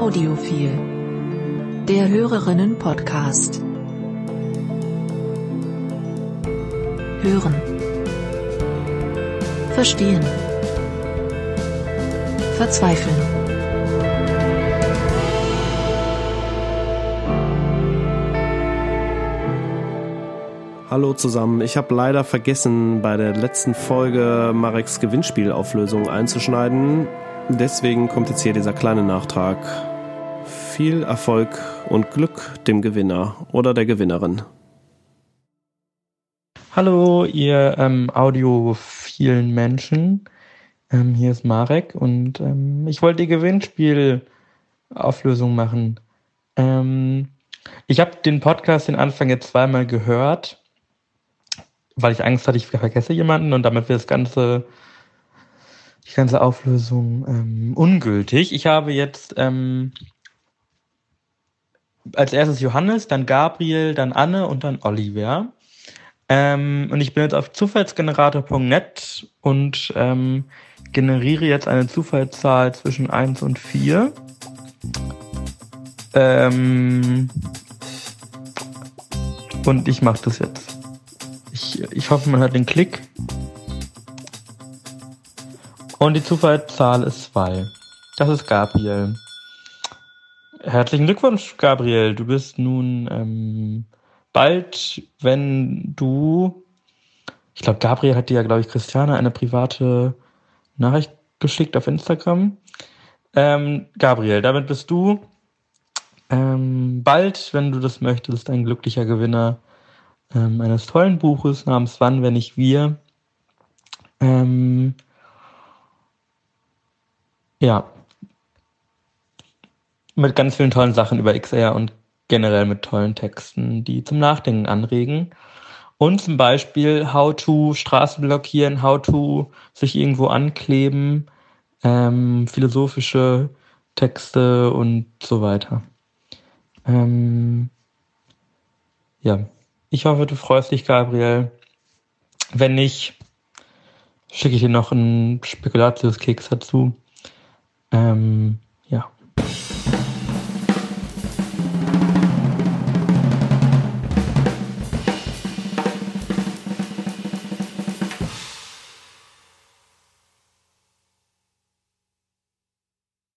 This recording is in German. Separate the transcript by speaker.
Speaker 1: Audiophil. Der Hörerinnen-Podcast. Hören. Verstehen. Verzweifeln.
Speaker 2: Hallo zusammen. Ich habe leider vergessen, bei der letzten Folge Mareks Gewinnspielauflösung einzuschneiden. Deswegen kommt jetzt hier dieser kleine Nachtrag. Viel Erfolg und Glück dem Gewinner oder der Gewinnerin.
Speaker 3: Hallo, ihr ähm, audiophilen Menschen. Ähm, hier ist Marek und ähm, ich wollte die Gewinnspielauflösung machen. Ähm, ich habe den Podcast den Anfang jetzt zweimal gehört weil ich Angst hatte, ich vergesse jemanden und damit wird das ganze, die ganze Auflösung ähm, ungültig. Ich habe jetzt ähm, als erstes Johannes, dann Gabriel, dann Anne und dann Oliver. Ähm, und ich bin jetzt auf zufallsgenerator.net und ähm, generiere jetzt eine Zufallszahl zwischen 1 und 4. Ähm, und ich mache das jetzt. Ich, ich hoffe, man hört den Klick. Und die Zufallszahl ist 2. Das ist Gabriel. Herzlichen Glückwunsch, Gabriel. Du bist nun ähm, bald, wenn du. Ich glaube, Gabriel hat dir ja, glaube ich, Christiane eine private Nachricht geschickt auf Instagram. Ähm, Gabriel, damit bist du ähm, bald, wenn du das möchtest, ein glücklicher Gewinner ähm, eines tollen Buches namens Wann, wenn nicht wir. Ähm, ja, mit ganz vielen tollen Sachen über XR und generell mit tollen Texten, die zum Nachdenken anregen. Und zum Beispiel How to Straßen blockieren, How to sich irgendwo ankleben, ähm, philosophische Texte und so weiter. Ähm, ja. Ich hoffe, du freust dich, Gabriel. Wenn nicht, schicke ich dir noch einen Spekulatius-Keks dazu. Ähm, ja.